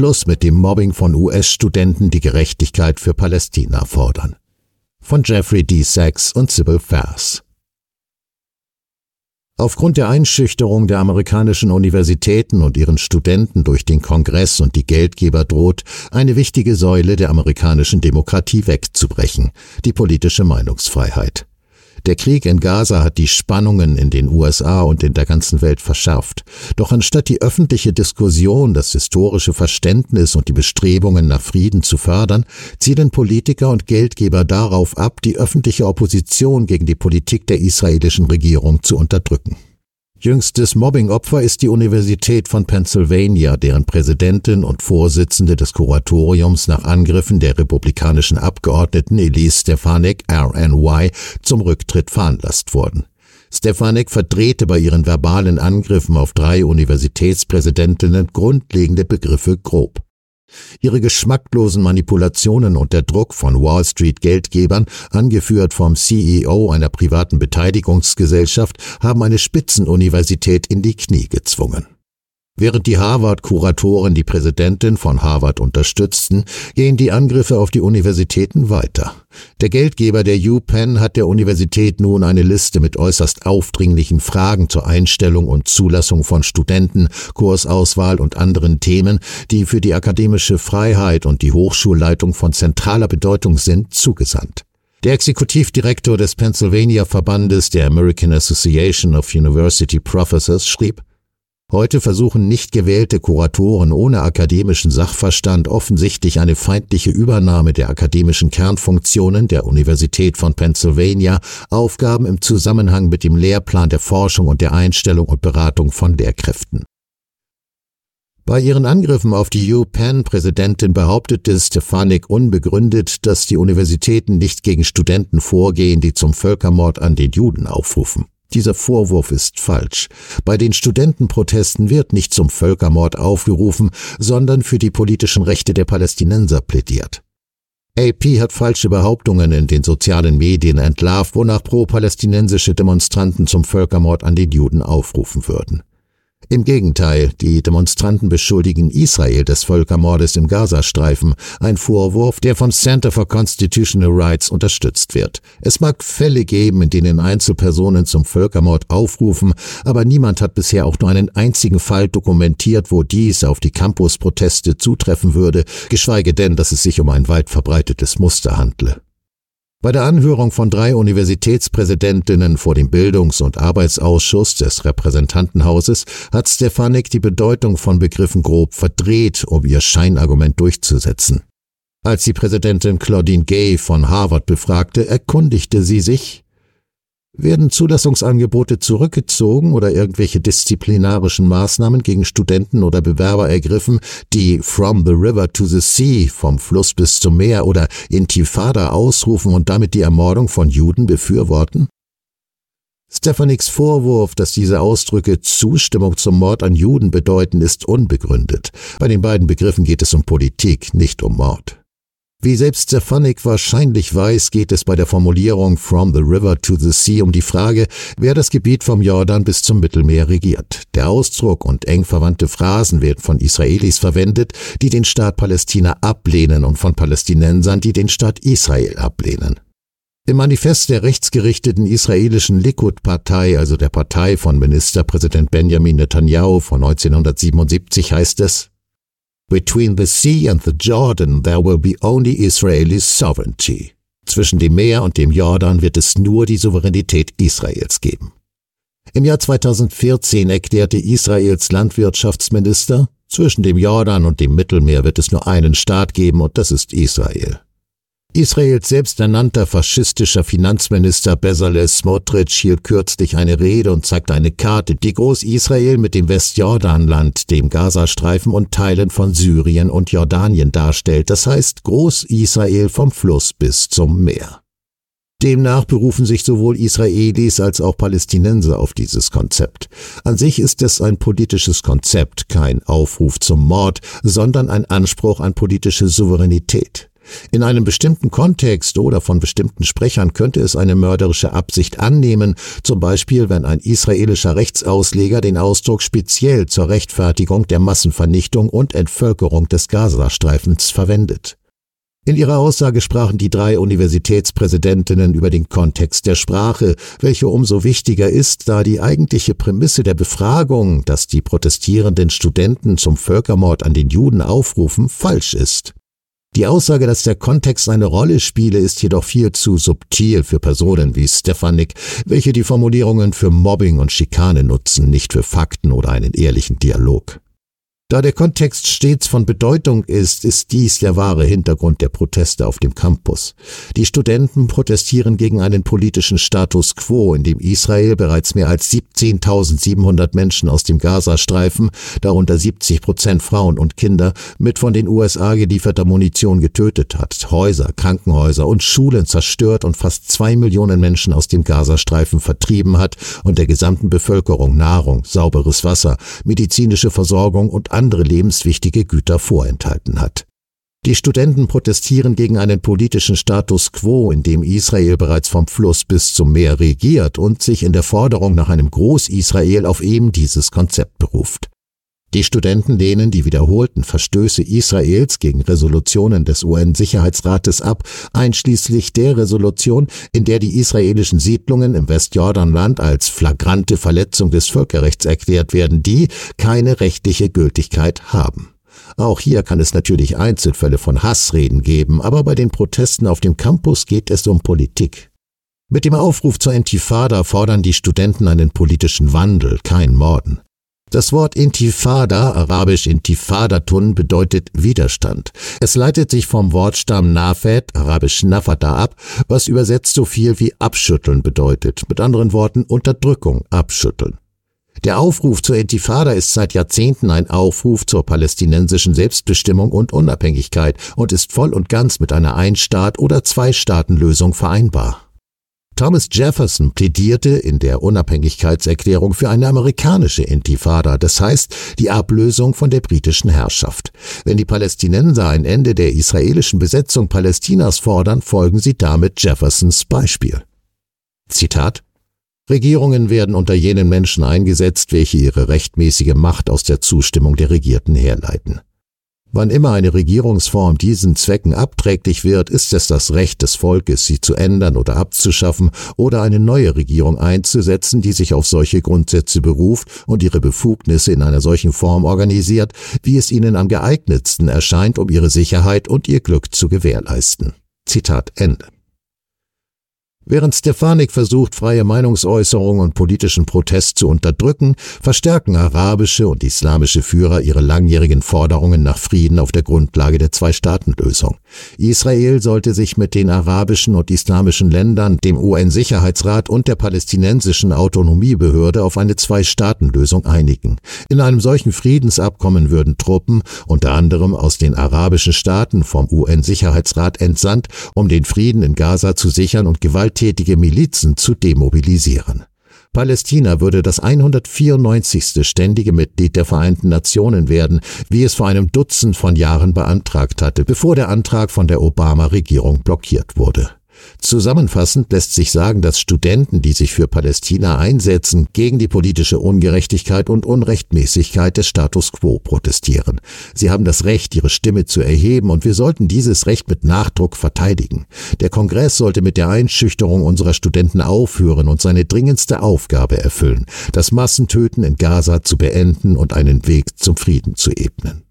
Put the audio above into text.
Schluss mit dem Mobbing von US-Studenten, die Gerechtigkeit für Palästina fordern. Von Jeffrey D. Sachs und Sybil Fass. Aufgrund der Einschüchterung der amerikanischen Universitäten und ihren Studenten durch den Kongress und die Geldgeber droht, eine wichtige Säule der amerikanischen Demokratie wegzubrechen, die politische Meinungsfreiheit. Der Krieg in Gaza hat die Spannungen in den USA und in der ganzen Welt verschärft. Doch anstatt die öffentliche Diskussion, das historische Verständnis und die Bestrebungen nach Frieden zu fördern, zielen Politiker und Geldgeber darauf ab, die öffentliche Opposition gegen die Politik der israelischen Regierung zu unterdrücken. Jüngstes Mobbingopfer ist die Universität von Pennsylvania, deren Präsidentin und Vorsitzende des Kuratoriums nach Angriffen der republikanischen Abgeordneten Elise Stefanik, RNY, zum Rücktritt veranlasst wurden. Stefanik verdrehte bei ihren verbalen Angriffen auf drei Universitätspräsidentinnen grundlegende Begriffe grob. Ihre geschmacklosen Manipulationen und der Druck von Wall Street Geldgebern, angeführt vom CEO einer privaten Beteiligungsgesellschaft, haben eine Spitzenuniversität in die Knie gezwungen. Während die Harvard-Kuratoren die Präsidentin von Harvard unterstützten, gehen die Angriffe auf die Universitäten weiter. Der Geldgeber der UPenn hat der Universität nun eine Liste mit äußerst aufdringlichen Fragen zur Einstellung und Zulassung von Studenten, Kursauswahl und anderen Themen, die für die akademische Freiheit und die Hochschulleitung von zentraler Bedeutung sind, zugesandt. Der Exekutivdirektor des Pennsylvania Verbandes der American Association of University Professors schrieb, Heute versuchen nicht gewählte Kuratoren ohne akademischen Sachverstand offensichtlich eine feindliche Übernahme der akademischen Kernfunktionen der Universität von Pennsylvania, Aufgaben im Zusammenhang mit dem Lehrplan der Forschung und der Einstellung und Beratung von Lehrkräften. Bei ihren Angriffen auf die UPenn-Präsidentin behauptete Stefanik unbegründet, dass die Universitäten nicht gegen Studenten vorgehen, die zum Völkermord an den Juden aufrufen. Dieser Vorwurf ist falsch. Bei den Studentenprotesten wird nicht zum Völkermord aufgerufen, sondern für die politischen Rechte der Palästinenser plädiert. AP hat falsche Behauptungen in den sozialen Medien entlarvt, wonach pro-palästinensische Demonstranten zum Völkermord an den Juden aufrufen würden. Im Gegenteil, die Demonstranten beschuldigen Israel des Völkermordes im Gazastreifen, ein Vorwurf, der vom Center for Constitutional Rights unterstützt wird. Es mag Fälle geben, in denen Einzelpersonen zum Völkermord aufrufen, aber niemand hat bisher auch nur einen einzigen Fall dokumentiert, wo dies auf die Campusproteste zutreffen würde, geschweige denn, dass es sich um ein weit verbreitetes Muster handle. Bei der Anhörung von drei Universitätspräsidentinnen vor dem Bildungs- und Arbeitsausschuss des Repräsentantenhauses hat Stefanik die Bedeutung von Begriffen grob verdreht, um ihr Scheinargument durchzusetzen. Als die Präsidentin Claudine Gay von Harvard befragte, erkundigte sie sich, werden Zulassungsangebote zurückgezogen oder irgendwelche disziplinarischen Maßnahmen gegen Studenten oder Bewerber ergriffen, die From the River to the Sea, vom Fluss bis zum Meer oder Intifada ausrufen und damit die Ermordung von Juden befürworten? Stephaniks Vorwurf, dass diese Ausdrücke Zustimmung zum Mord an Juden bedeuten, ist unbegründet. Bei den beiden Begriffen geht es um Politik, nicht um Mord. Wie selbst Stefanik wahrscheinlich weiß, geht es bei der Formulierung From the River to the Sea um die Frage, wer das Gebiet vom Jordan bis zum Mittelmeer regiert. Der Ausdruck und eng verwandte Phrasen werden von Israelis verwendet, die den Staat Palästina ablehnen und von Palästinensern, die den Staat Israel ablehnen. Im Manifest der rechtsgerichteten israelischen Likud-Partei, also der Partei von Ministerpräsident Benjamin Netanyahu von 1977, heißt es, Between the sea and the Jordan there will be only Israeli sovereignty. Zwischen dem Meer und dem Jordan wird es nur die Souveränität Israels geben. Im Jahr 2014 erklärte Israels Landwirtschaftsminister, zwischen dem Jordan und dem Mittelmeer wird es nur einen Staat geben und das ist Israel. Israels selbsternannter faschistischer Finanzminister Bezalel Smotrich hielt kürzlich eine Rede und zeigte eine Karte, die Groß-Israel mit dem Westjordanland, dem Gazastreifen und Teilen von Syrien und Jordanien darstellt, das heißt Groß-Israel vom Fluss bis zum Meer. Demnach berufen sich sowohl Israelis als auch Palästinenser auf dieses Konzept. An sich ist es ein politisches Konzept, kein Aufruf zum Mord, sondern ein Anspruch an politische Souveränität. In einem bestimmten Kontext oder von bestimmten Sprechern könnte es eine mörderische Absicht annehmen, zum Beispiel wenn ein israelischer Rechtsausleger den Ausdruck speziell zur Rechtfertigung der Massenvernichtung und Entvölkerung des Gazastreifens verwendet. In ihrer Aussage sprachen die drei Universitätspräsidentinnen über den Kontext der Sprache, welche umso wichtiger ist, da die eigentliche Prämisse der Befragung, dass die protestierenden Studenten zum Völkermord an den Juden aufrufen, falsch ist. Die Aussage, dass der Kontext eine Rolle spiele, ist jedoch viel zu subtil für Personen wie Stefanik, welche die Formulierungen für Mobbing und Schikane nutzen, nicht für Fakten oder einen ehrlichen Dialog. Da der Kontext stets von Bedeutung ist, ist dies der wahre Hintergrund der Proteste auf dem Campus. Die Studenten protestieren gegen einen politischen Status quo, in dem Israel bereits mehr als 17.700 Menschen aus dem Gazastreifen, darunter 70 Prozent Frauen und Kinder, mit von den USA gelieferter Munition getötet hat, Häuser, Krankenhäuser und Schulen zerstört und fast zwei Millionen Menschen aus dem Gazastreifen vertrieben hat und der gesamten Bevölkerung Nahrung, sauberes Wasser, medizinische Versorgung und andere lebenswichtige Güter vorenthalten hat. Die Studenten protestieren gegen einen politischen Status quo, in dem Israel bereits vom Fluss bis zum Meer regiert und sich in der Forderung nach einem Groß-Israel auf eben dieses Konzept beruft. Die Studenten lehnen die wiederholten Verstöße Israels gegen Resolutionen des UN-Sicherheitsrates ab, einschließlich der Resolution, in der die israelischen Siedlungen im Westjordanland als flagrante Verletzung des Völkerrechts erklärt werden, die keine rechtliche Gültigkeit haben. Auch hier kann es natürlich Einzelfälle von Hassreden geben, aber bei den Protesten auf dem Campus geht es um Politik. Mit dem Aufruf zur Intifada fordern die Studenten einen politischen Wandel, kein Morden. Das Wort Intifada, arabisch Intifadatun, bedeutet Widerstand. Es leitet sich vom Wortstamm Nafet, arabisch Nafata ab, was übersetzt so viel wie abschütteln bedeutet. Mit anderen Worten Unterdrückung, abschütteln. Der Aufruf zur Intifada ist seit Jahrzehnten ein Aufruf zur palästinensischen Selbstbestimmung und Unabhängigkeit und ist voll und ganz mit einer Ein-Staat- oder Zwei-Staaten-Lösung vereinbar. Thomas Jefferson plädierte in der Unabhängigkeitserklärung für eine amerikanische Intifada, das heißt die Ablösung von der britischen Herrschaft. Wenn die Palästinenser ein Ende der israelischen Besetzung Palästinas fordern, folgen sie damit Jeffersons Beispiel. Zitat Regierungen werden unter jenen Menschen eingesetzt, welche ihre rechtmäßige Macht aus der Zustimmung der Regierten herleiten. Wann immer eine Regierungsform diesen Zwecken abträglich wird, ist es das Recht des Volkes, sie zu ändern oder abzuschaffen oder eine neue Regierung einzusetzen, die sich auf solche Grundsätze beruft und ihre Befugnisse in einer solchen Form organisiert, wie es ihnen am geeignetsten erscheint, um ihre Sicherheit und ihr Glück zu gewährleisten. Zitat Ende. Während Stefanik versucht, freie Meinungsäußerung und politischen Protest zu unterdrücken, verstärken arabische und islamische Führer ihre langjährigen Forderungen nach Frieden auf der Grundlage der Zwei-Staaten-Lösung. Israel sollte sich mit den arabischen und islamischen Ländern, dem UN-Sicherheitsrat und der palästinensischen Autonomiebehörde auf eine Zwei-Staaten-Lösung einigen. In einem solchen Friedensabkommen würden Truppen, unter anderem aus den arabischen Staaten, vom UN-Sicherheitsrat entsandt, um den Frieden in Gaza zu sichern und Gewalt gewalttätige Milizen zu demobilisieren. Palästina würde das 194. ständige Mitglied der Vereinten Nationen werden, wie es vor einem Dutzend von Jahren beantragt hatte, bevor der Antrag von der Obama-Regierung blockiert wurde. Zusammenfassend lässt sich sagen, dass Studenten, die sich für Palästina einsetzen, gegen die politische Ungerechtigkeit und Unrechtmäßigkeit des Status quo protestieren. Sie haben das Recht, ihre Stimme zu erheben, und wir sollten dieses Recht mit Nachdruck verteidigen. Der Kongress sollte mit der Einschüchterung unserer Studenten aufhören und seine dringendste Aufgabe erfüllen, das Massentöten in Gaza zu beenden und einen Weg zum Frieden zu ebnen.